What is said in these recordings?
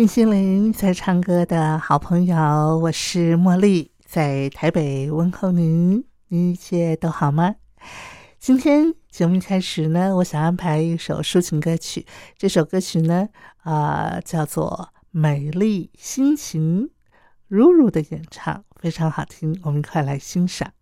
听心灵在唱歌的好朋友，我是茉莉，在台北问候您，您一切都好吗？今天节目开始呢，我想安排一首抒情歌曲。这首歌曲呢，啊，叫做《美丽心情》，如如的演唱非常好听，我们快来欣赏。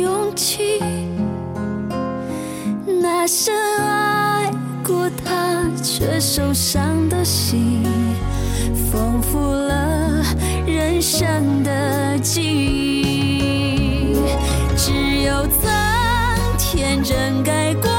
勇气那深爱过他却受伤的心丰富了人生的记忆。只有曾天真改过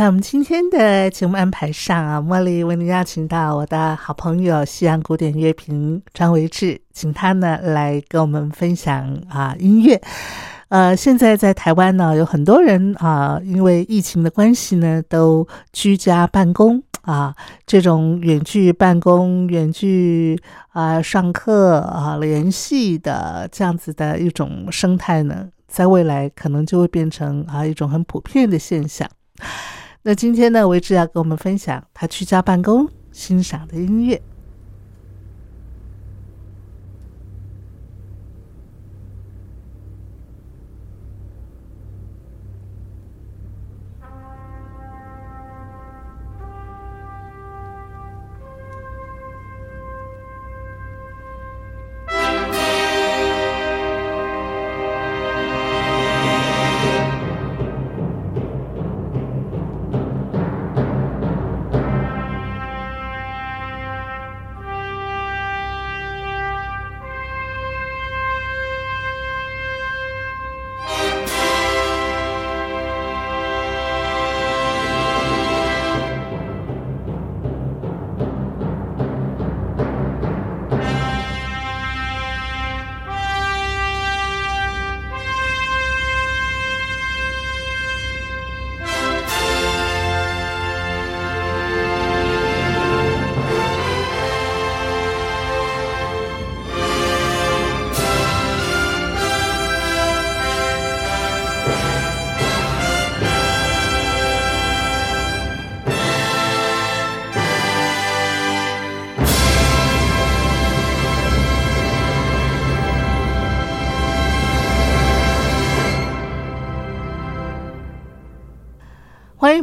在我们今天的节目安排上啊，茉莉为您邀请到我的好朋友西洋古典乐评张维志，请他呢来跟我们分享啊音乐。呃，现在在台湾呢，有很多人啊，因为疫情的关系呢，都居家办公啊，这种远距办公、远距啊上课啊联系的这样子的一种生态呢，在未来可能就会变成啊一种很普遍的现象。那今天呢，维志要跟我们分享他居家办公欣赏的音乐。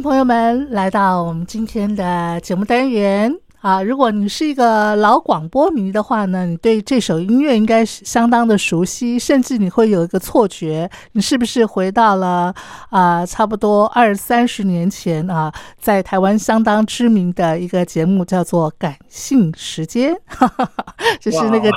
朋友们来到我们今天的节目单元。啊！如果你是一个老广播迷的话呢，你对这首音乐应该是相当的熟悉，甚至你会有一个错觉，你是不是回到了啊、差不多二三十年前啊，在台湾相当知名的一个节目叫做《感性时间》，就是那个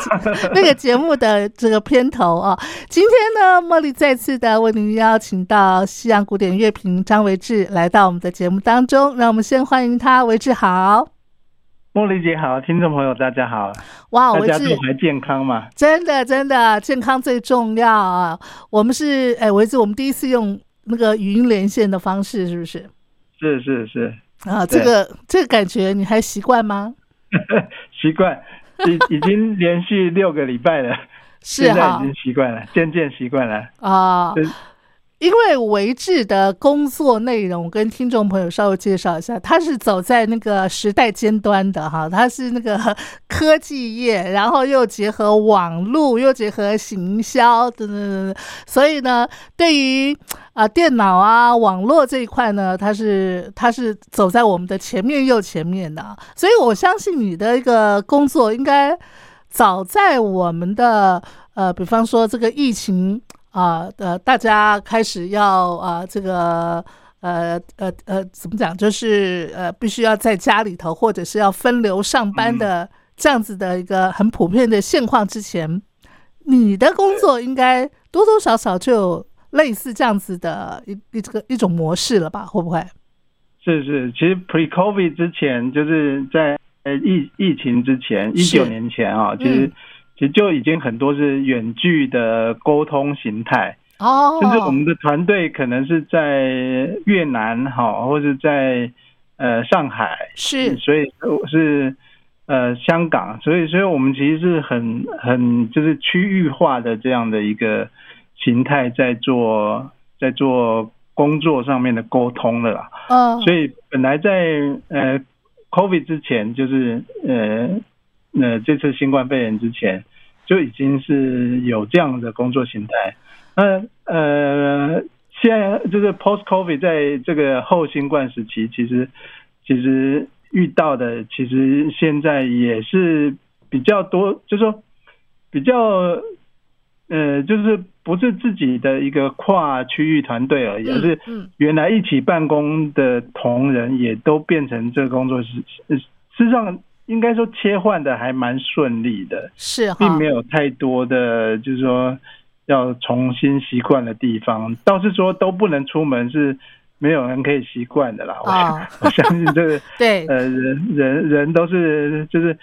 那个节目的这个片头啊。今天呢，茉莉再次的为您邀请到西洋古典乐评张维志来到我们的节目当中，让我们先欢迎他，维志好。茉莉姐好，听众朋友大家好，哇，大家还健康嘛？真的真的健康最重要啊！我们是哎，维志，我们第一次用那个语音连线的方式，是不是？是是是，啊，这个这个感觉你还习惯吗？习惯，已 已经连续六个礼拜了，现在已经习惯了，渐渐习惯了。啊对，因为维志的工作内容，跟听众朋友稍微介绍一下，他是走在那个时代尖端的哈，他是那个科技业，然后又结合网络，又结合行销等等等等，所以呢，对于啊、电脑啊网络这一块呢，他是他是走在我们的前面又前面的，所以我相信你的一个工作应该早在我们的呃，比方说这个疫情。啊呃，大家开始要啊、这个呃呃呃，怎么讲？就是呃，必须要在家里头，或者是要分流上班的这样子的一个很普遍的现况之前，你的工作应该多多少少就有类似这样子的一一这个一种模式了吧？会不会？是是，其实 pre-COVID 之前，就是在呃疫疫情之前，一九年前啊，其实、嗯其实就已经很多是远距的沟通形态，哦，甚至我们的团队可能是在越南哈，或者在呃上海，是。所以是呃香港，所以所以我们其实是很很就是区域化的这样的一个形态在做在做工作上面的沟通了啦。嗯，所以本来在呃 COVID 之前，就是呃呃这次新冠肺炎之前，就已经是有这样的工作形态。那呃现在就是 Post COVID 在这个后新冠时期，其实其实遇到的，其实现在也是比较多，就是说比较呃就是不是自己的一个跨区域团队而已，而是嗯原来一起办公的同仁也都变成这个工作室，呃事实上应该说切换的还蛮顺利的，是哈，并没有太多的就是说要重新习惯的地方。倒是说都不能出门是没有人可以习惯的啦。我 我相信这个 对，呃人人人都是就是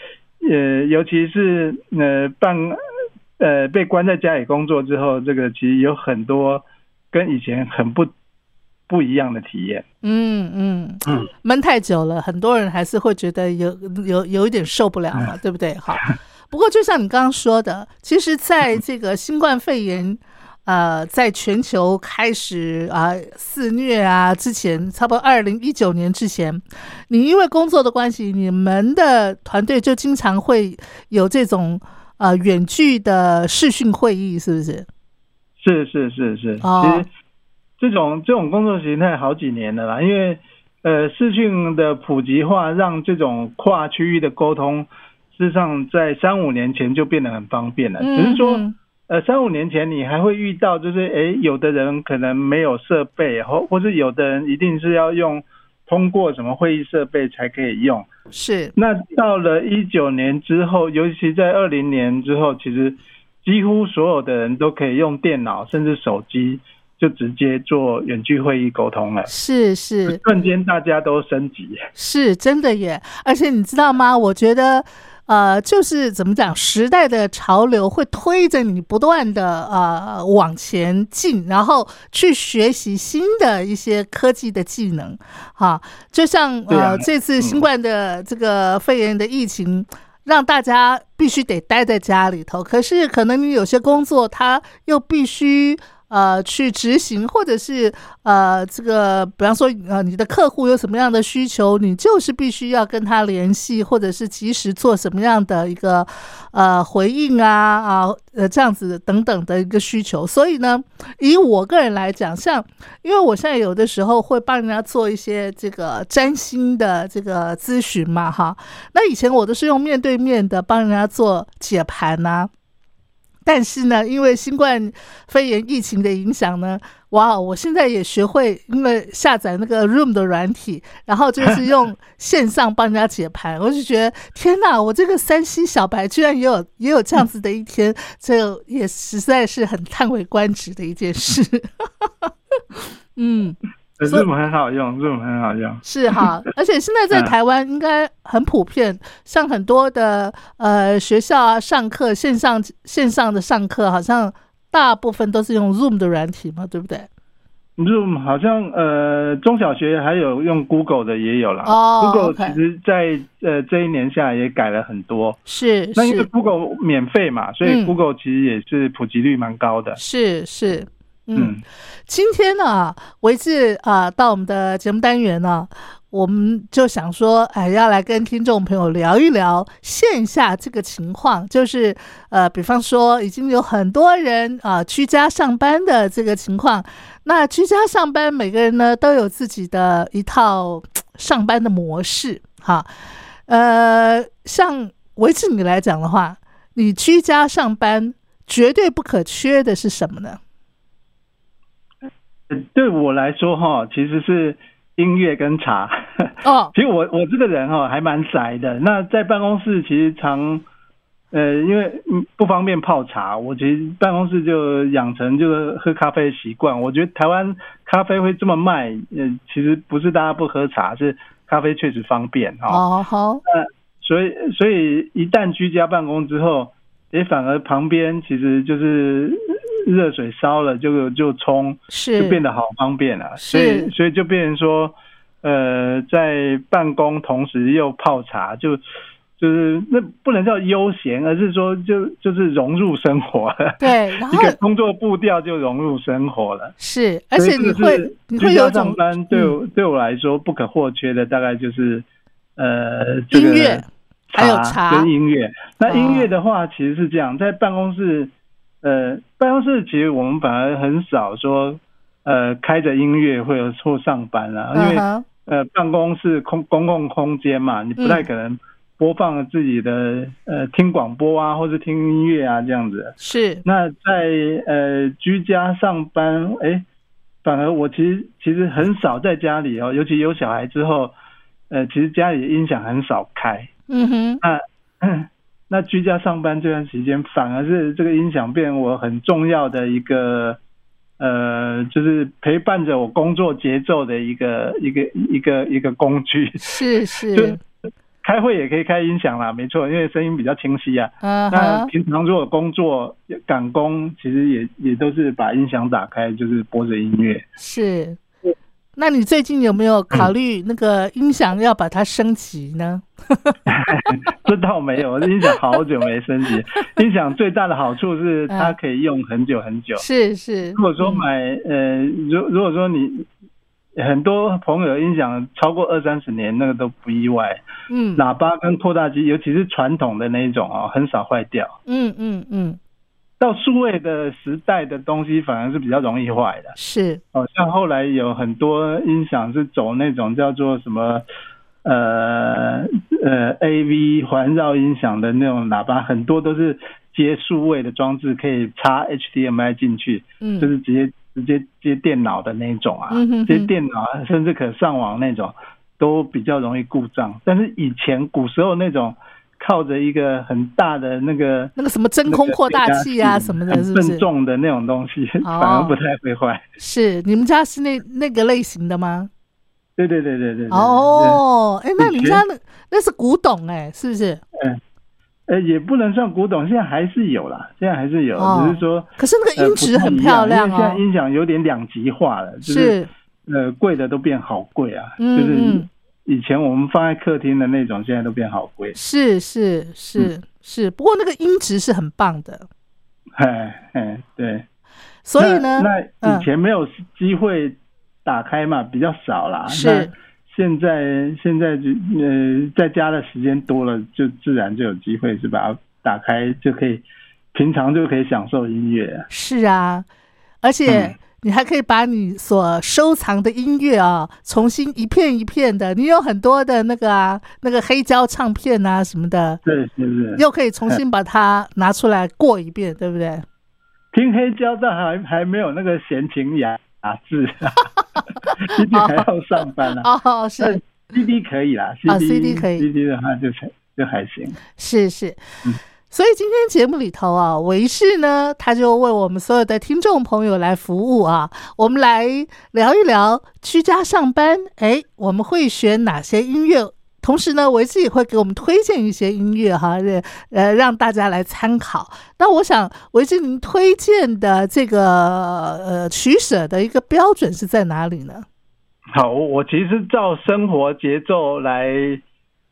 呃尤其是呃办呃被关在家里工作之后，这个其实有很多跟以前很不不一样的体验。嗯嗯嗯，闷太久了，很多人还是会觉得有有有一点受不了嘛，对不对？好，不过就像你刚刚说的，其实在这个新冠肺炎。呃，在全球开始啊、肆虐啊之前，差不多二零一九年之前，你因为工作的关系，你们的团队就经常会有这种呃远距的视讯会议，是不是？是是是是，哦其实这种这种工作形态好几年了啦，因为呃视讯的普及化，让这种跨区域的沟通，事实上在三五年前就变得很方便了。只是说，嗯呃三五年前你还会遇到，就是诶有的人可能没有设备，或或是有的人一定是要用通过什么会议设备才可以用。是那到了一九年之后，尤其在二零年之后，其实几乎所有的人都可以用电脑甚至手机就直接做远距会议沟通了。是是，瞬间大家都升级，是真的耶！而且你知道吗？我觉得，呃，就是怎么讲，时代的潮流会推着你不断的呃往前进，然后去学习新的一些科技的技能，哈，就像呃这次新冠的这个肺炎的疫情。让大家必须得待在家里头，可是可能你有些工作，他又必须呃去执行，或者是呃这个，比方说呃你的客户有什么样的需求，你就是必须要跟他联系，或者是及时做什么样的一个呃回应啊啊呃这样子等等的一个需求。所以呢，以我个人来讲，像因为我现在有的时候会帮人家做一些这个占星的这个咨询嘛，哈，那以前我都是用面对面的帮人家做解盘呐、但是呢，因为新冠肺炎疫情的影响呢，哇，我现在也学会，因为下载那个 Room 的软体，然后就是用线上帮人家解盘，我就觉得天哪，我这个山西小白居然也有也有这样子的一天，这也实在是很叹为观止的一件事。嗯，Zoom 很好用，Zoom 很好用。是哈，而且现在在嗯台湾应该很普遍，像很多的呃学校啊，上课线上线上的上课，好像大部分都是用 Zoom 的软体嘛，对不对？Zoom 好像呃中小学还有用 Google 的也有啦。哦 Google 其实在呃这一年下来也改了很多。是那因为是 Google 免费嘛，所嗯以 Google 其实也是普及率蛮高的。是是，嗯嗯，今天呢，维志啊，到我们的节目单元呢，我们就想说，哎，要来跟听众朋友聊一聊线下这个情况，就是呃，比方说已经有很多人啊、居家上班的这个情况。那居家上班，每个人呢都有自己的一套上班的模式，哈，呃，像维志你来讲的话，你居家上班绝对不可缺的是什么呢？对我来说哈，其实是音乐跟茶。哦，其实我我这个人哈还蛮宅的。那在办公室其实常呃，因为嗯不方便泡茶，我其实办公室就养成就是喝咖啡的习惯。我觉得台湾咖啡会这么卖，呃，其实不是大家不喝茶，是咖啡确实方便哈。哦，好，所以所以一旦居家办公之后，也反而旁边其实就是热水烧了就就冲，是就变得好方便了。是所以所以就变成说，呃，在办公同时又泡茶，就就是那不能叫悠闲，而是说就就是融入生活了。对，然后一个工作步调就融入生活了。是，而且你会你会有一种上班对我、对我来说不可或缺的，大概就是呃这个音乐还有茶跟音乐。那哦音乐的话，其实是这样，在办公室，呃，办公室其实我们反而很少说，呃，开着音乐或者或上班啦，因为、呃，办公室空公共空间嘛，你不太可能播放自己的呃听广播啊，或者听音乐啊这样子。是那在呃居家上班，哎，反而我其实其实很少在家里哦，尤其有小孩之后，呃，其实家里的音响很少开。嗯哼那那居家上班这段时间，反而是这个音响变我很重要的一个呃，就是陪伴着我工作节奏的一个一个一个一个工具。是 就是开会也可以开音响啦，没错，因为声音比较清晰啊。嗯那平常如果工作赶工，其实也也都是把音响打开，就是播着音乐。是。那你最近有没有考虑那个音响要把它升级呢？这倒没有，音响好久没升级。音响最大的好处是它可以用很久很久。是是，如果说买呃，如如果说你很多朋友音响超过二三十年，那个都不意外。嗯喇叭跟扩大机，尤其是传统的那一种啊，很少坏掉。嗯嗯嗯，到数位的时代的东西，反而是比较容易坏的。是哦，像后来有很多音响是走那种叫做什么呃呃 AV 环绕音响的那种喇叭，很多都是接数位的装置，可以插 HDMI 进去，嗯就是直接直接接电脑的那种啊嗯哼哼，接电脑啊甚至可上网那种，都比较容易故障。但是以前古时候那种靠着一个很大的那个那个什么真空扩大器啊什么的，是不是笨？重的那种东西，哦反而不太会坏。是你们家是那那个类型的吗？对对对对对对。哦，哎，那你们家那那是古董哎，是不是？嗯，呃，也不能算古董，现在还是有啦，现在还是有，哦只是说可是那个呃音质很漂亮哦现在。音响有点两极化了，就是是，呃贵的都变好贵啊，嗯就是嗯以前我们放在客厅的那种，现在都变好贵。是是嗯是是，不过那个音质是很棒的，哎哎，对。所以呢，那以前没有机会打开嘛，比较少啦。是那现在现在就呃在家的时间多了，就自然就有机会是把它打开，就可以平常就可以享受音乐。是啊，而且嗯你还可以把你所收藏的音乐啊，重新一片一片的，你有很多的那个啊，那个黑胶唱片啊什么的，对，是不是？又可以重新把它拿出来过一遍，对不对？听黑胶，但还还没有那个闲情雅雅致，毕竟还要上班啊。哦，是但 CD 可以啦啊，CD CD 可以，CD 的话就还就还行。是是嗯。所以今天节目里头啊，维视呢，他就为我们所有的听众朋友来服务啊。我们来聊一聊居家上班，哎，我们会选哪些音乐？同时呢，维视也会给我们推荐一些音乐哈，呃呃，让大家来参考。那我想，维视您推荐的这个呃取舍的一个标准是在哪里呢？好，我我其实照生活节奏来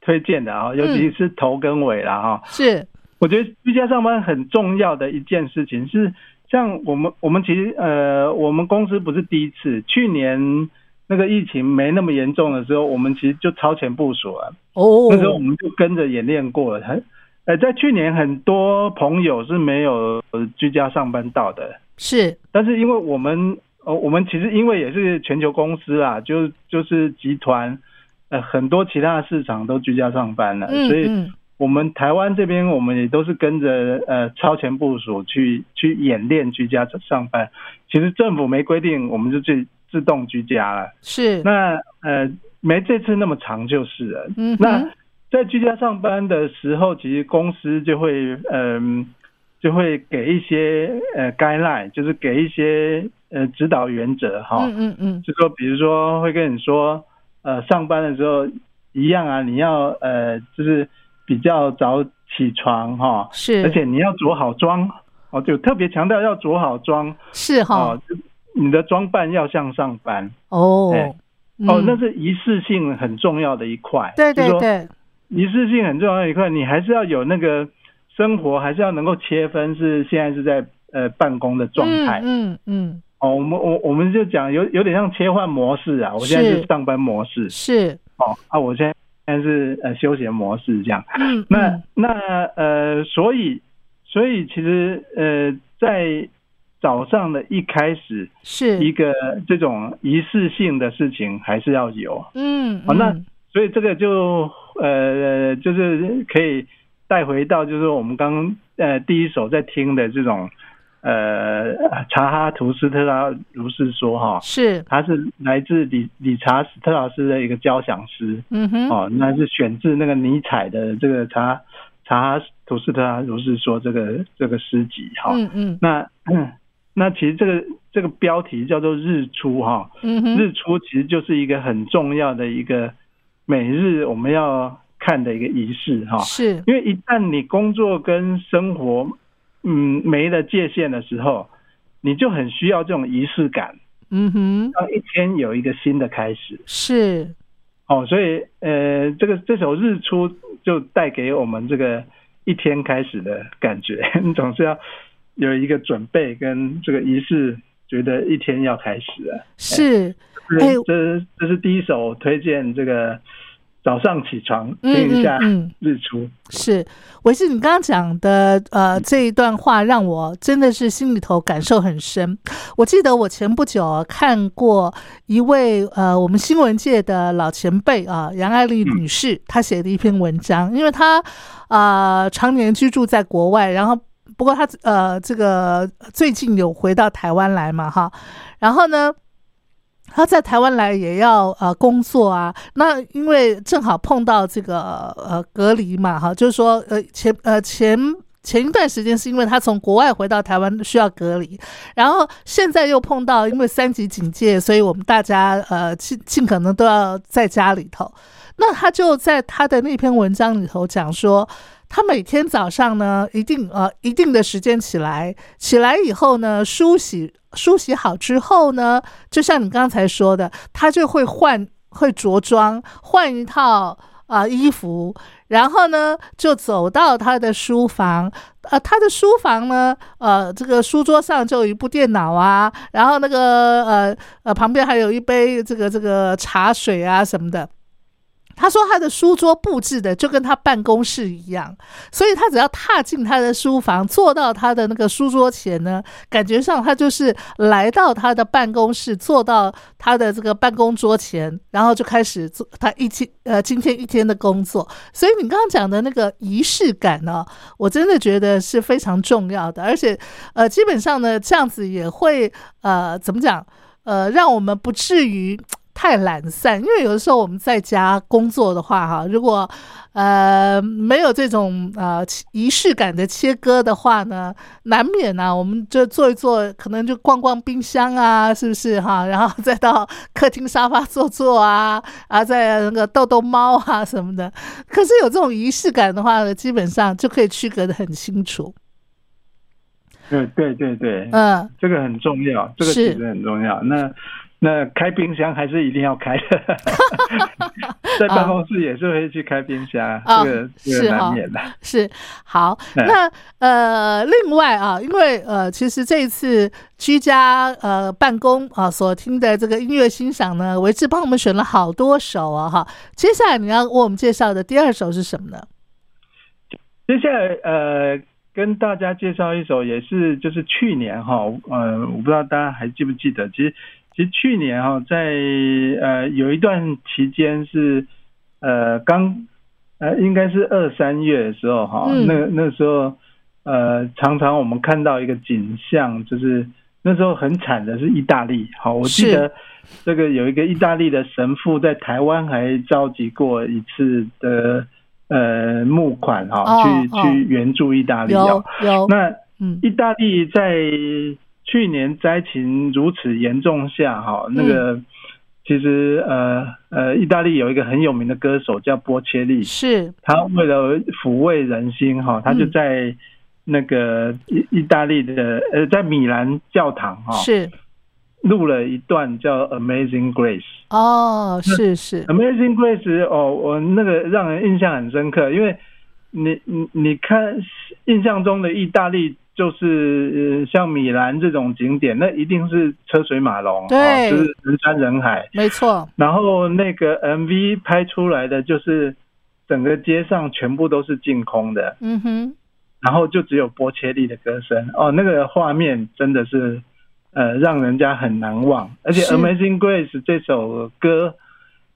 推荐的啊，尤其是头跟尾了哈。是，我觉得居家上班很重要的一件事情是，像我们我们其实呃，我们公司不是第一次，去年那个疫情没那么严重的时候，我们其实就超前部署了。哦，那时候我们就跟着演练过了。很呃，在去年很多朋友是没有呃居家上班到的，是，但是因为我们呃，我们其实因为也是全球公司啦，就就是集团，呃，很多其他的市场都居家上班了，嗯所以嗯，我们台湾这边我们也都是跟着呃超前部署去去演练居家上班。其实政府没规定，我们就自自动居家了。是，那呃没这次那么长就是了。嗯那在居家上班的时候，其实公司就会嗯、就会给一些呃 guideline，就是给一些呃指导原则哈。嗯嗯嗯，就说比如说会跟你说，呃，上班的时候一样啊，你要呃就是比较早起床哈，是，而且你要着好妆哦，就特别强调要着好妆是哈。你的装扮要像上班。哦。哎，哦嗯，那是仪式性很重要的一块。对对对，仪式性很重要的一块，你还是要有那个生活，还是要能够切分是现在是在呃办公的状态。嗯嗯哦，我们我我们就讲有有点像切换模式啊，我现在是是。上班模式。嗯，是，哦啊，我现在现在是呃休闲模式这样。嗯那嗯那呃，所以所以其实呃，在早上的一开始，是一个这种仪式性的事情还是要有。嗯好那嗯所以这个就呃，就是可以带回到，就是我们刚呃第一首在听的这种呃查哈图斯特拉如是说哈，是。他是来自理理查斯特劳斯的一个交响诗嗯哼。哦，那是选自那个尼采的这个查查哈图斯特拉如是说这个这个诗集哈。嗯。嗯。那那其实这个这个标题叫做日出哈，嗯哼。日出其实就是一个很重要的一个每日我们要看的一个仪式哈，是。因为一旦你工作跟生活嗯没了界限的时候，你就很需要这种仪式感，嗯哼。让一天有一个新的开始。是。哦，所以呃，这个这首日出就带给我们这个一天开始的感觉，你总是要有一个准备跟这个仪式，觉得一天要开始了。是。这哎这这是第一首推荐，这个早上起床嗯听一下嗯嗯日出。是，我是你刚刚讲的呃这一段话，让我真的是心里头感受很深。我记得我前不久啊看过一位呃我们新闻界的老前辈啊杨爱丽女士，她写的一篇文章，因为她呃常年居住在国外，然后不过她呃这个最近有回到台湾来嘛哈，然后呢。他在台湾来也要呃工作啊，那因为正好碰到这个呃隔离嘛，哈，就是说呃前呃前前一段时间是因为他从国外回到台湾需要隔离，然后现在又碰到因为三级警戒，所以我们大家呃尽尽可能都要在家里头。那他就在他的那篇文章里头讲说，他每天早上呢，一定呃一定的时间起来，起来以后呢，梳洗梳洗好之后呢，就像你刚才说的，他就会换会着装，换一套啊、衣服，然后呢就走到他的书房。呃，他的书房呢，呃，这个书桌上就有一部电脑啊，然后那个呃呃旁边还有一杯这个这个茶水啊什么的。他说他的书桌布置的就跟他办公室一样，所以他只要踏进他的书房，坐到他的那个书桌前呢，感觉上他就是来到他的办公室，坐到他的这个办公桌前，然后就开始做他一天呃今天一天的工作。所以你刚刚讲的那个仪式感呢、我真的觉得是非常重要的，而且呃基本上呢这样子也会呃怎么讲呃让我们不至于。太懒散，因为有的时候我们在家工作的话，哈，如果呃没有这种呃仪式感的切割的话呢，难免呢、我们就坐一坐，可能就逛逛冰箱啊，是不是哈？然后再到客厅沙发坐坐啊，啊，再那个逗逗猫啊什么的。可是有这种仪式感的话呢，基本上就可以区隔的很清楚。对对对对，嗯，这个很重要，这个其实很重要。那那开冰箱还是一定要开的，在办公室也是会去开冰箱，啊这个这个是难免的。是好，嗯那呃，另外啊，因为呃，其实这一次居家呃办公啊所听的这个音乐欣赏呢，维志帮我们选了好多首啊哈。接下来你要为我们介绍的第二首是什么呢？接下来呃，跟大家介绍一首，也是就是去年哈，呃，我不知道大家还记不记得，其实其实去年哈，在呃有一段期间是呃刚呃应该是二三月的时候哈，嗯那那时候呃常常我们看到一个景象，就是那时候很惨的是意大利，好，我记得这个有一个意大利的神父在台湾还召集过一次的。呃，募款哈、哦去哦去援助意大利有哦。有，那嗯意大利在去年灾情如此严重下，哈，那个其实呃呃，意大利有一个很有名的歌手叫波切利，是。他为了抚慰人心，哈，他就嗯在那个意意大利的呃，在米兰教堂哈，是。录了一段叫《Amazing Grace》。哦，是是，Amazing Grace 哦，我那个让人印象很深刻，因为你你你看印象中的意大利就是、呃、像米兰这种景点，那一定是车水马龙，对哦，就是人山人海。没错，然后那个 MV 拍出来的就是整个街上全部都是净空的，嗯哼，然后就只有波切利的歌声哦，那个画面真的是呃让人家很难忘。而且《Amazing Grace》这首歌，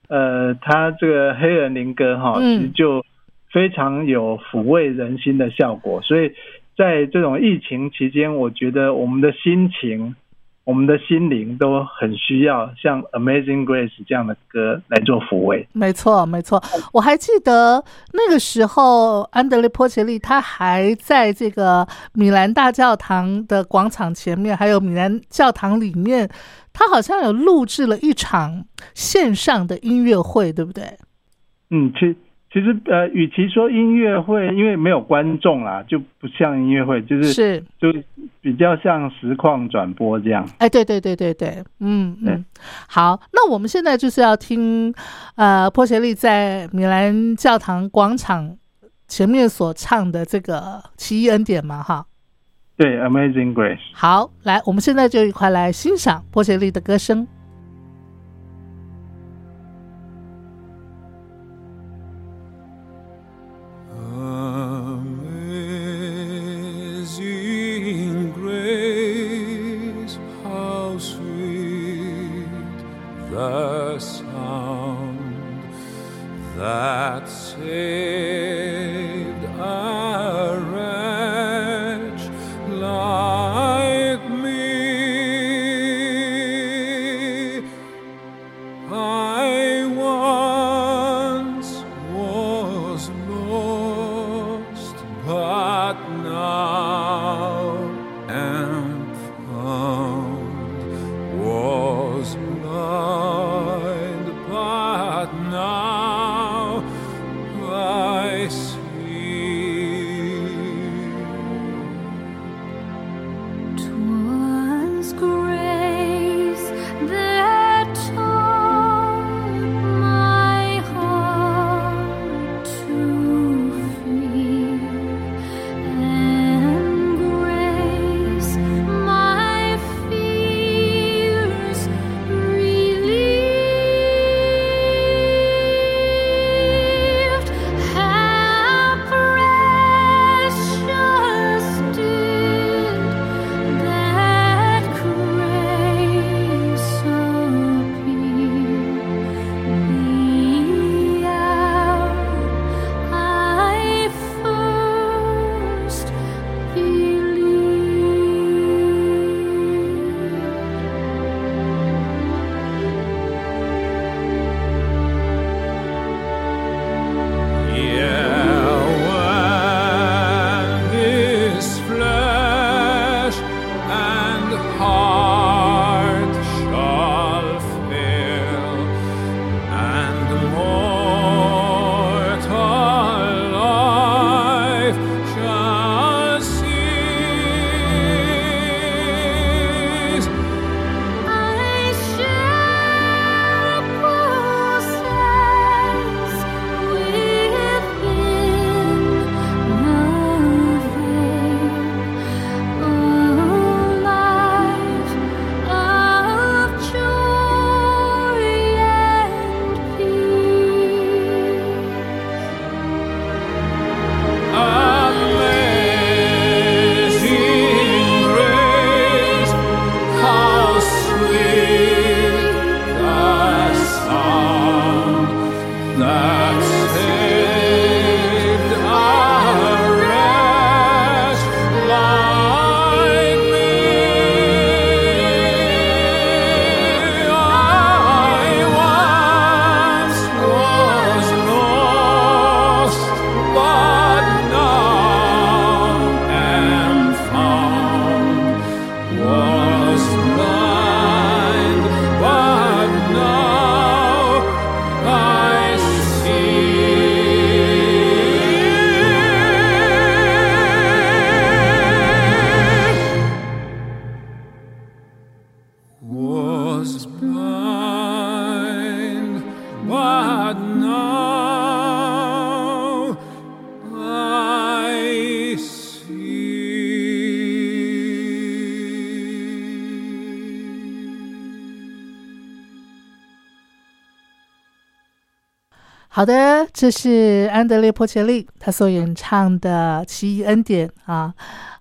呃，它这个黑人灵歌哈，嗯其实就非常有抚慰人心的效果。所以在这种疫情期间，我觉得我们的心情。我们的心灵都很需要像《Amazing Grace》这样的歌来做抚慰。没错，没错。我还记得那个时候，安德烈波切利他还在这个米兰大教堂的广场前面，还有米兰教堂里面，他好像有录制了一场线上的音乐会，对不对？嗯，其其实呃，与其说音乐会，因为没有观众啦，就不像音乐会，就是是，就比较像实况转播这样。哎，对对对对对，嗯嗯，好，那我们现在就是要听呃波切利在米兰教堂广场前面所唱的这个《奇异恩典》嘛，哈。对，《Amazing Grace》。好，来，我们现在就一块来欣赏波切利的歌声。now I see。好的，这是安德烈·波切利他所演唱的《奇异恩典》啊，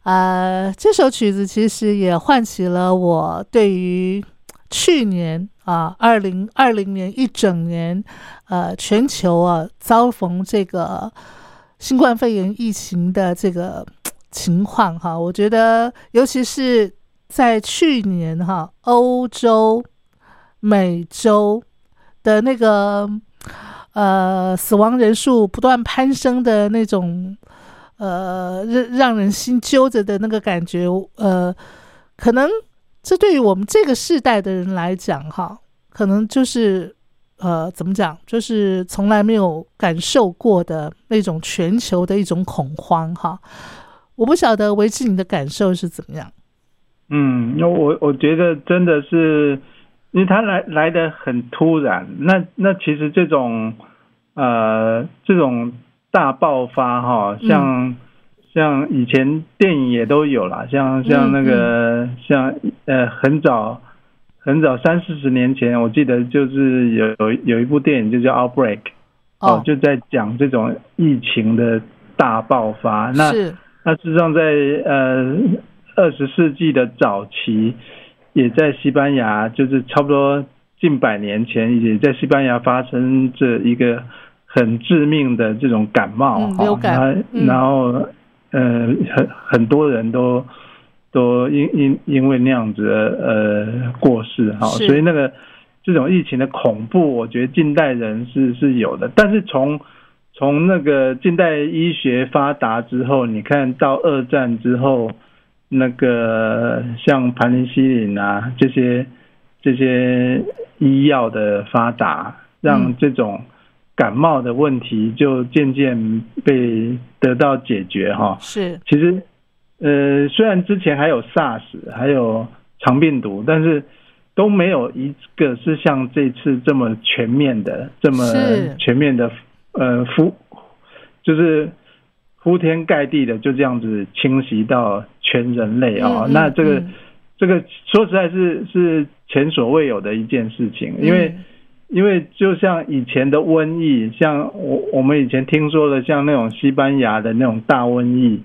呃，这首曲子其实也唤起了我对于。去年啊，二零二零年一整年，呃，全球啊遭逢这个新冠肺炎疫情的这个情况哈，我觉得尤其是在去年哈，欧洲、美洲的那个。呃，死亡人数不断攀升的那种，呃，让让人心揪着的那个感觉，呃，可能这对于我们这个世代的人来讲，哈，可能就是呃，怎么讲，就是从来没有感受过的那种全球的一种恐慌，哈。我不晓得维持你的感受是怎么样。嗯，那我我觉得真的是。因为他来来的很突然，那那其实这种呃这种大爆发哈，像像以前电影也都有啦，像像那个像呃很早很早三四十年前，我记得就是有有有一部电影就叫 Outbreak 哦，就在讲这种疫情的大爆发。那那事实上在呃二十世纪的早期。也在西班牙，就是差不多近百年前，也在西班牙发生这一个很致命的这种感冒，流感，然后呃很很多人都都因因因为那样子呃过世哈，所以那个这种疫情的恐怖，我觉得近代人是是有的，但是从从那个近代医学发达之后，你看到二战之后。那个像盘尼西林啊，这些这些医药的发达，让这种感冒的问题就渐渐被得到解决哈。是，其实呃，虽然之前还有 SARS，还有肠病毒，但是都没有一个是像这次这么全面的，这么全面的呃，覆就是。铺天盖地的就这样子侵袭到全人类啊！那这个这个说实在是是前所未有的一件事情，因为因为就像以前的瘟疫，像我我们以前听说的，像那种西班牙的那种大瘟疫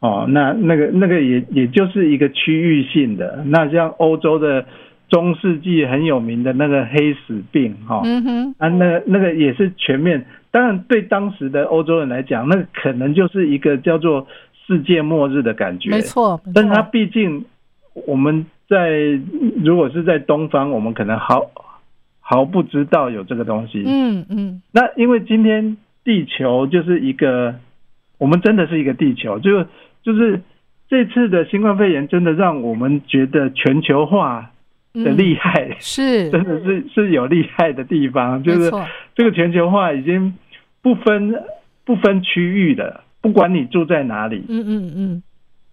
哦，那那个那个也也就是一个区域性的。那像欧洲的中世纪很有名的那个黑死病哈，嗯哼，啊，那那个也是全面。当然，对当时的欧洲人来讲，那可能就是一个叫做世界末日的感觉。没错，但是它毕竟我们在如果是在东方，我们可能毫毫不知道有这个东西。嗯嗯。那因为今天地球就是一个，我们真的是一个地球，就就是这次的新冠肺炎，真的让我们觉得全球化。的厉害是，真的是是有厉害的地方，就是这个全球化已经不分不分区域的，不管你住在哪里，嗯嗯嗯，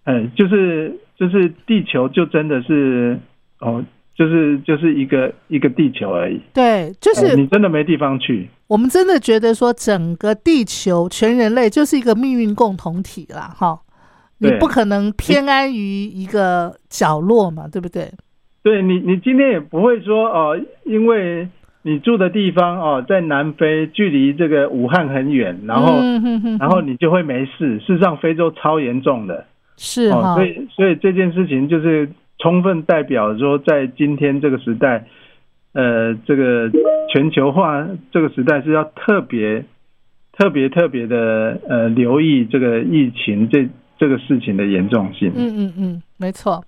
嗯，就是就是地球就真的是哦，就是就是一个一个地球而已，对，就是你真的没地方去。我们真的觉得说，整个地球全人类就是一个命运共同体了，哈，你不可能偏安于一个角落嘛，对不对？对你，你今天也不会说哦，因为你住的地方哦，在南非，距离这个武汉很远，然后，然后你就会没事。事实上，非洲超严重的，是哦，所以，所以这件事情就是充分代表说，在今天这个时代，呃，这个全球化这个时代是要特别、特别、特别的呃留意这个疫情这这个事情的严重性。嗯嗯嗯，没错。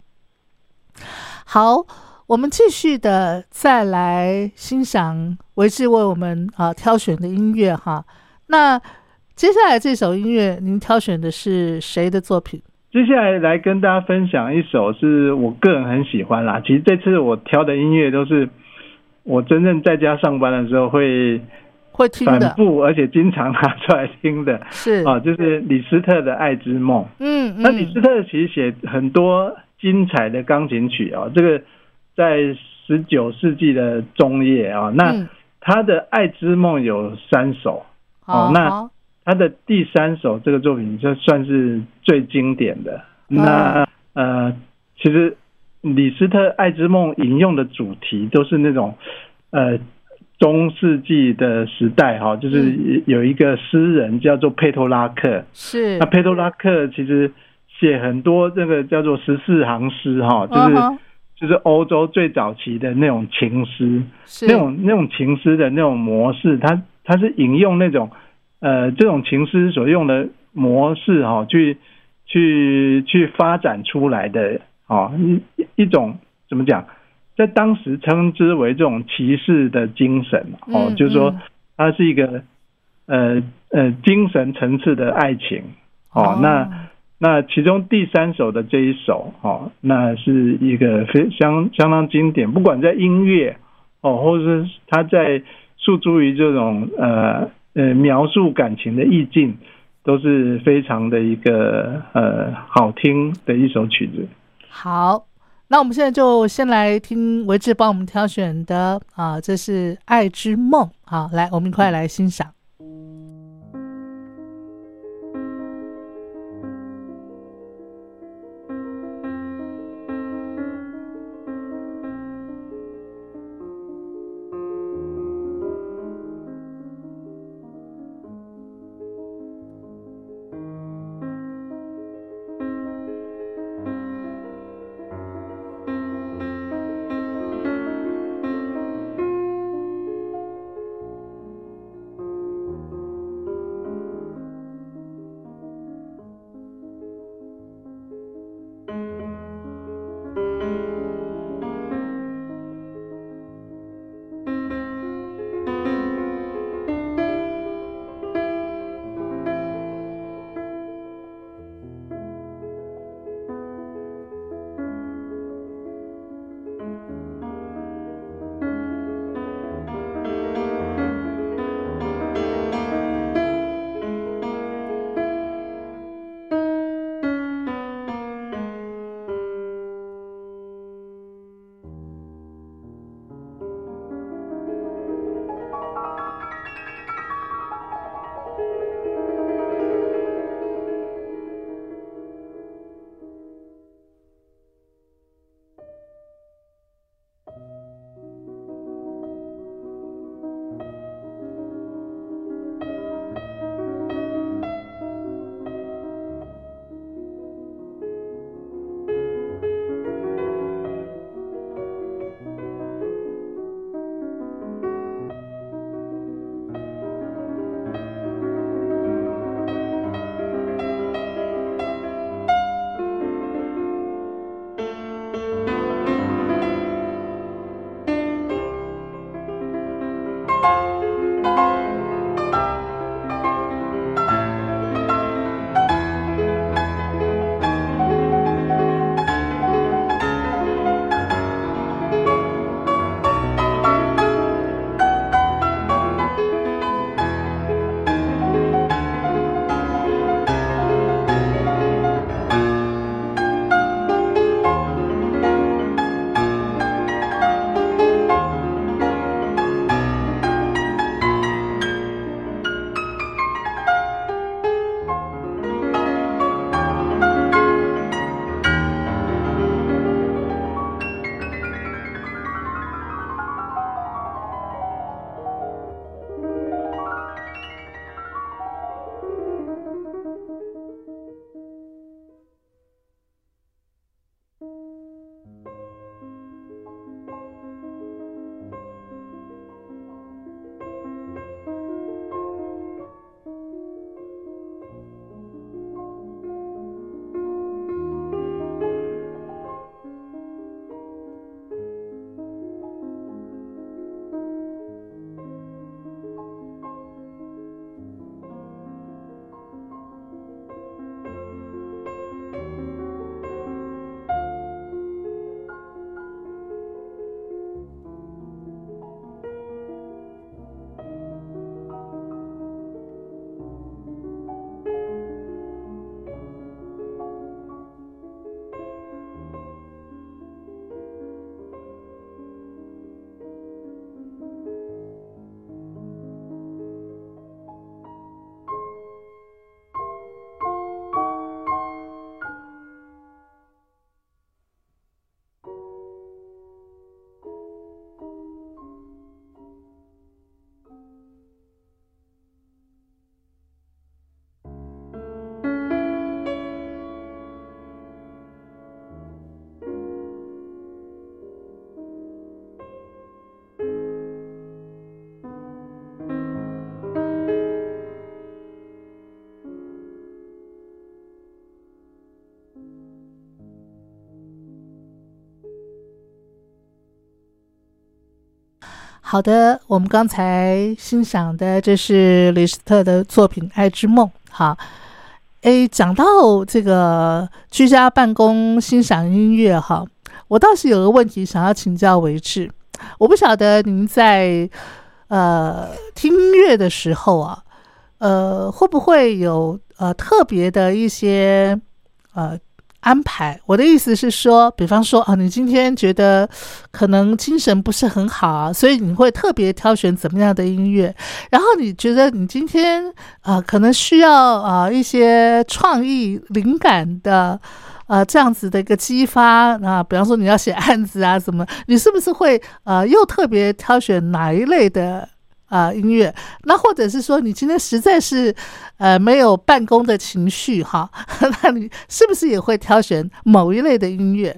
好，我们继续的再来欣赏维志为我们啊挑选的音乐哈。那接下来这首音乐，您挑选的是谁的作品？接下来来跟大家分享一首是我个人很喜欢啦。其实这次我挑的音乐都是我真正在家上班的时候会会听的，反复而且经常拿出来听的。是啊，就是李斯特的《爱之梦》。嗯嗯，那李斯特其实写很多。精彩的钢琴曲啊，这个在十九世纪的中叶啊，那他的《爱之梦》有三首哦，那他的第三首这个作品就算是最经典的。那呃，其实李斯特《爱之梦》引用的主题都是那种呃中世纪的时代哈，就是有一个诗人叫做佩托拉克。是那佩托拉克其实写很多这个叫做十四行诗哈，就是、就是欧洲最早期的那种情诗。是那种那种情诗的那种模式，它它是引用那种呃这种情诗所用的模式哈、去去去发展出来的哦一一种怎么讲，在当时称之为这种骑士的精神哦，嗯就是说嗯它是一个呃呃精神层次的爱情哦，那。那其中第三首的这一首，哦，那是一个非相相当经典，不管在音乐，哦，或者是他在诉诸于这种呃呃描述感情的意境，都是非常的一个呃好听的一首曲子。好，那我们现在就先来听维志帮我们挑选的啊，这是《爱之梦》。好，来，我们一块来欣赏。好的，我们刚才欣赏的这是李斯特的作品《爱之梦》。好，诶，讲到这个居家办公欣赏音乐，哈，我倒是有个问题想要请教维志，我不晓得您在呃听音乐的时候啊，呃，会不会有呃特别的一些呃。安排，我的意思是说，比方说啊，你今天觉得可能精神不是很好，所以你会特别挑选怎么样的音乐？然后你觉得你今天啊，可能需要啊一些创意灵感的呃这样子的一个激发啊，比方说你要写案子啊什么，你是不是会呃又特别挑选哪一类的？啊，音乐，那或者是说，你今天实在是，呃，没有办公的情绪哈，那你是不是也会挑选某一类的音乐？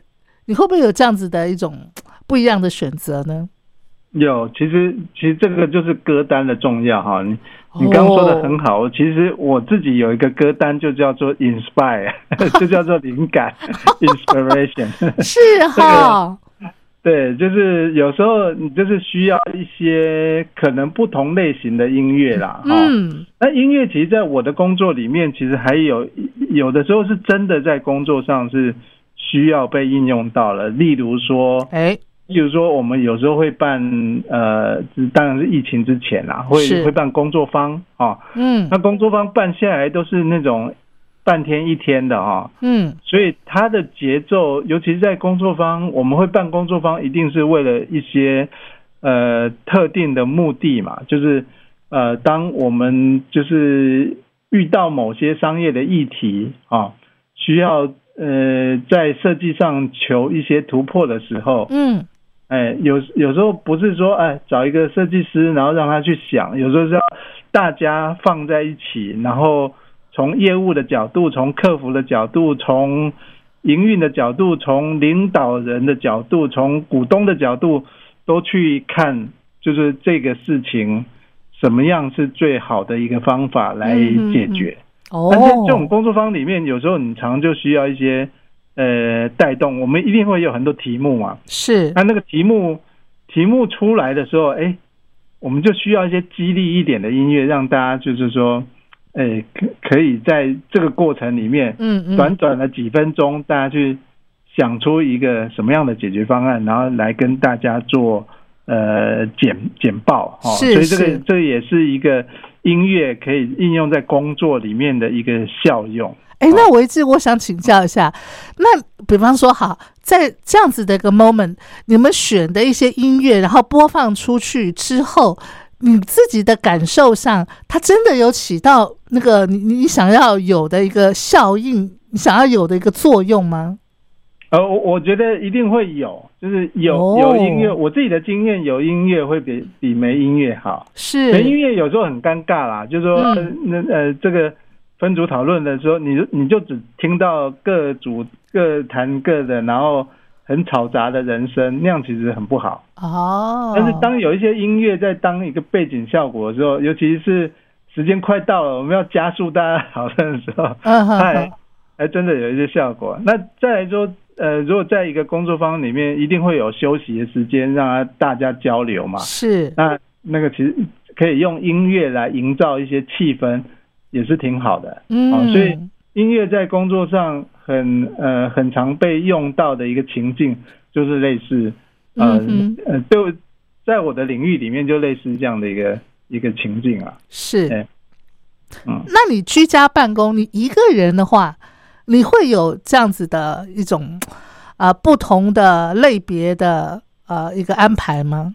你会不会有这样子的一种 不一样的选择呢？有，其实其实这个就是歌单的重要哈。你你刚说的很好，其实我自己有一个歌单，就叫做 inspire，就叫做灵感 inspiration，是哈。对，就是有时候你就是需要一些可能不同类型的音乐啦，嗯，那音乐其实，在我的工作里面，其实还有有的时候是真的在工作上是需要被应用到了。例如说，哎，例如说，我们有时候会办，呃，当然是疫情之前啦，会会办工作坊啊，嗯，那工作坊办下来都是那种。半天一天的哈，嗯，所以它的节奏，尤其是在工作方，我们会办工作方，一定是为了一些呃特定的目的嘛，就是呃，当我们就是遇到某些商业的议题啊，需要呃在设计上求一些突破的时候，嗯，哎，有有时候不是说哎找一个设计师，然后让他去想，有时候是要大家放在一起，然后。从业务的角度，从客服的角度，从营运的角度，从领导人的角度，从股东的角度，都去看，就是这个事情什么样是最好的一个方法来解决。哦，但是这种工作坊里面，有时候你常就需要一些呃带动，我们一定会有很多题目嘛。是，那那个题目题目出来的时候，哎，我们就需要一些激励一点的音乐，让大家就是说。哎，可可以在这个过程里面，嗯嗯，短短的几分钟，大家去想出一个什么样的解决方案，然后来跟大家做呃简简报，哦，所以这个这也是一个音乐可以应用在工作里面的一个效用。哎，那维志，我想请教一下，那比方说，好，在这样子的一个 moment，你们选的一些音乐，然后播放出去之后。你自己的感受上，它真的有起到那个你你想要有的一个效应，你想要有的一个作用吗？呃，我我觉得一定会有，就是有有音乐，我自己的经验，有音乐会比比没音乐好。是，没音乐有时候很尴尬啦，就是说那呃这个分组讨论的时候，你你就只听到各组各谈各的，然后。很嘈杂的人声，那样其实很不好哦。但是当有一些音乐在当一个背景效果的时候，尤其是时间快到了，我们要加速大家讨论的时候，还还真的有一些效果。那再来说，呃，如果在一个工作坊里面，一定会有休息的时间，让大家交流嘛。是。那那个其实可以用音乐来营造一些气氛，也是挺好的。嗯。所以音乐在工作上。很呃很常被用到的一个情境，就是类似呃呃，就在我的领域里面，就类似这样的一个一个情境啊。是，嗯，那你居家办公，你一个人的话，你会有这样子的一种啊不同的类别的呃一个安排吗？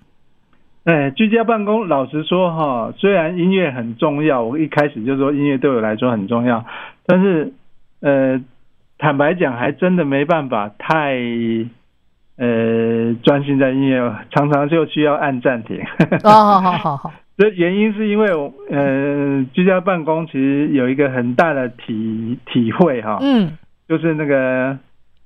哎，居家办公，老实说哈，虽然音乐很重要，我一开始就说音乐对我来说很重要，但是呃。坦白讲，还真的没办法太呃专心在音乐，常常就需要按暂停。哦，好好好。这原因是因为我呃居家办公其实有一个很大的体体会哈，嗯，就是那个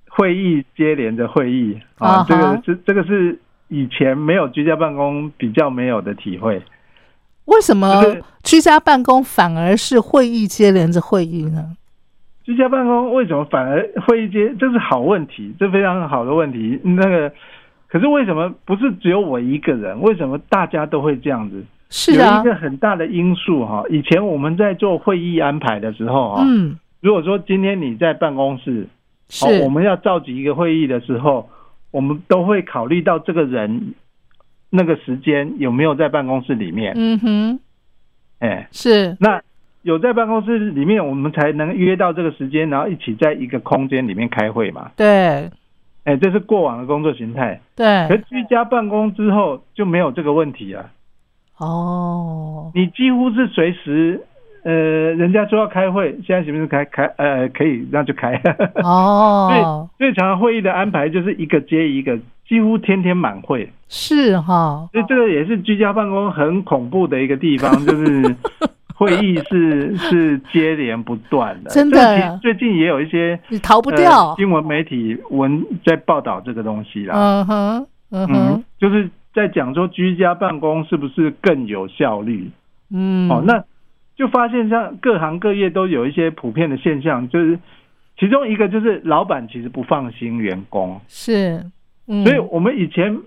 会议接连着会议啊，这个这这个是以前没有居家办公比较没有的体会。为什么居家办公反而是会议接连着会议呢？居家办公为什么反而会议间？这是好问题，这非常好的问题。那个可是为什么不是只有我一个人？为什么大家都会这样子？是啊有一，个很大的因素哈。以前我们在做会议安排的时候哈，嗯，如果说今天你在办公室，是哦，我们要召集一个会议的时候，我们都会考虑到这个人那个时间有没有在办公室里面。嗯哼，哎，是那有在办公室里面，我们才能约到这个时间，然后一起在一个空间里面开会嘛。对哎，这是过往的工作形态。可对可居家办公之后就没有这个问题了，哦，你几乎是随时。呃，人家说要开会，现在行不行开开？呃，可以，那就开。哦，所以常常会议的安排就是一个接一个，几乎天天满会。是哈，所以这个也是居家办公很恐怖的一个地方，就是 会议是是接连不断的。真的最近也有一些你逃不呃掉，新闻媒体文在报道这个东西啦。嗯哼，嗯嗯哼，，就是在讲说居家办公是不是更有效率？嗯，哦，那就发现像各行各业都有一些普遍的现象，就是其中一个就是老板其实不放心员工。是，嗯，所以我们以前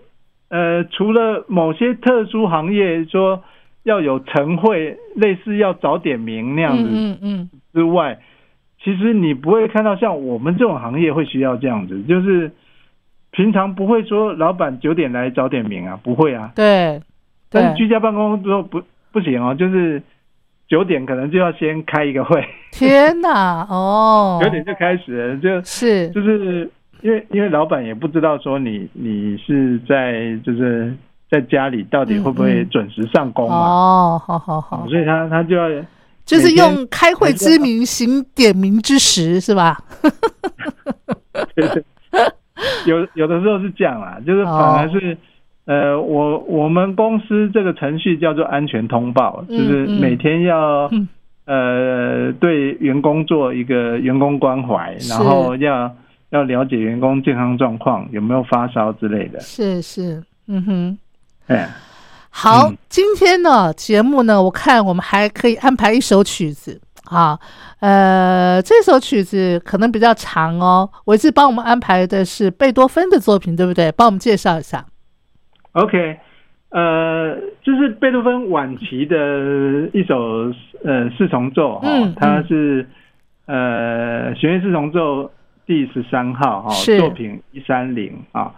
呃，除了某些特殊行业说要有晨会，类似要早点名那样子嗯嗯之外，其实你不会看到像我们这种行业会需要这样子，就是平常不会说老板九点来早点名啊，不会啊。对，但是居家办公之后不不行哦，就是九点可能就要先开一个会，天哪，哦，九点就开始了，就是。就是因为因为老板也不知道说你你是在就是在家里到底会不会准时上工嘛，哦，好好好，所以他他就要就是用开会之名行点名之实，是吧？有有的时候是这样啦，就是反而是。呃，我我们公司这个程序叫做安全通报，嗯就是每天要、嗯呃对员工做一个员工关怀，然后要要了解员工健康状况有没有发烧之类的。是是，嗯哼。哎，好，嗯今天呢节目呢，我看我们还可以安排一首曲子啊，呃，这首曲子可能比较长哦。我是帮我们安排的是贝多芬的作品，对不对？帮我们介绍一下。OK，呃，就是贝多芬晚期的一首呃四重奏哈、嗯它是呃弦乐四重奏第十三号哈、是作品一三零啊。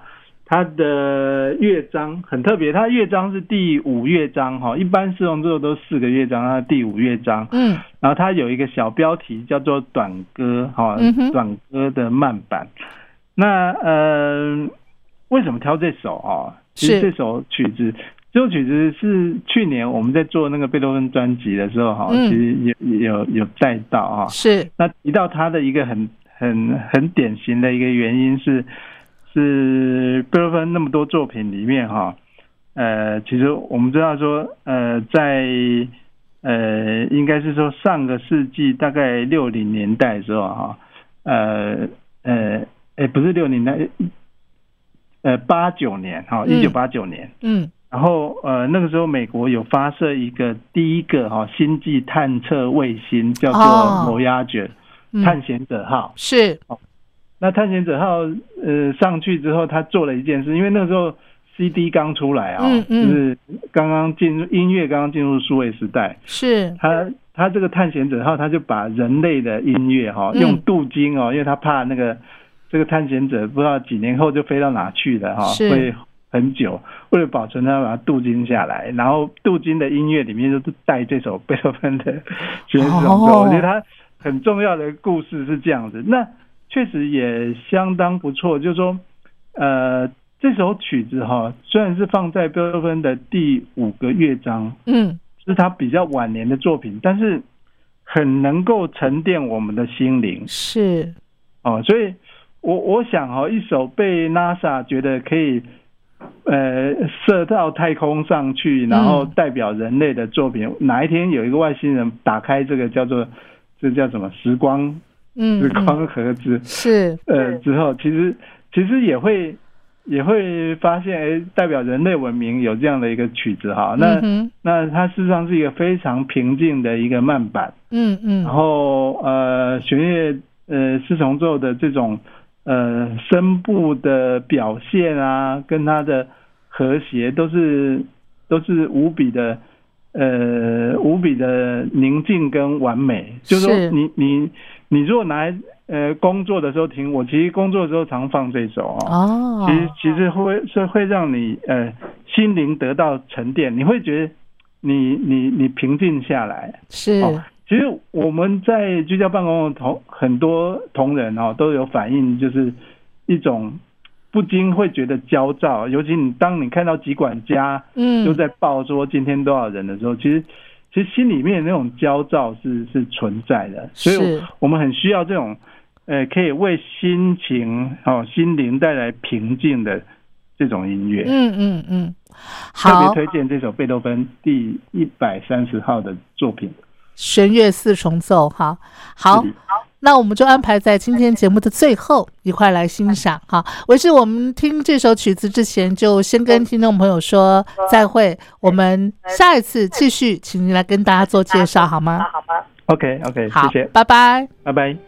它的乐章很特别，它乐章是第五乐章哈，一般四重奏都四个乐章，它第五乐章，嗯然后它有一个小标题叫做短歌哈短歌的慢版。那呃，为什么挑这首啊？其是实这首曲子，这首曲子是去年我们在做那个贝多芬专辑的时候哈，嗯其实有有有带到哈。是那提到他的一个很很很典型的一个原因是，是贝多芬那么多作品里面哈，呃，其实我们知道说，呃，在呃，应该是说上个世纪大概六零年代的时候哈，呃呃，哎，不是六零年代，呃，八九年哈，嗯。一九八九年。嗯。然后呃，那个时候美国有发射一个第一个哈、星际探测卫星，叫哦。做 Voyager、嗯。探险者号。是那探险者号呃上去之后，他做了一件事，因为那个时候 CD 刚出来啊、嗯嗯。就是刚刚进入音乐刚刚进入数位时代，是。他他这个探险者号他就把人类的音乐哈、嗯。用镀金哦，因为他怕那个这个探险者不知道几年后就飞到哪去了哈、是。会很久，为了保存它，把它镀金下来，然后镀金的音乐里面就是带这首贝多芬的爵士颂奏，哦我觉得它很重要的故事是这样子。那确实也相当不错，就是说，呃，这首曲子哈，虽然是放在贝多芬的第五个乐章，嗯。是他比较晚年的作品，但是很能够沉淀我们的心灵。是。哦。所以我我想哦，一首被 NASA 觉得可以呃射到太空上去，然后嗯代表人类的作品，哪一天有一个外星人打开这个叫做这叫什么时光嗯是光合子，是呃之后，其实其实也会也会发现，哎，代表人类文明有这样的一个曲子哈。那、嗯那它事实上是一个非常平静的一个慢板，嗯嗯然后呃弦乐呃四重奏的这种呃声部的表现啊，跟它的和谐都是都是无比的呃无比的宁静跟完美。就是说是你你你如果拿来呃工作的时候听，我其实工作的时候常放这首哦。哦，其实其实会是会让你呃心灵得到沉淀，你会觉得你你你平静下来。是哦其实我们在居家办公的同很多同仁哦都有反映，就是一种不禁会觉得焦躁，尤其你当你看到疾管家嗯又在报说今天多少人的时候，其实其实心里面那种焦躁是是存在的，所以我们很需要这种呃可以为心情哦心灵带来平静的这种音乐。嗯嗯嗯，特别，推荐这首贝多芬第一百三十号的作品。弦乐四重奏，哈，好是的，那我们就安排在今天节目的最后一块来欣赏哈。为是我们听这首曲子之前，就先跟听众朋友说再会，我们下一次继续，请您来跟大家做介绍好吗？OK OK，好谢谢，，拜拜。拜拜。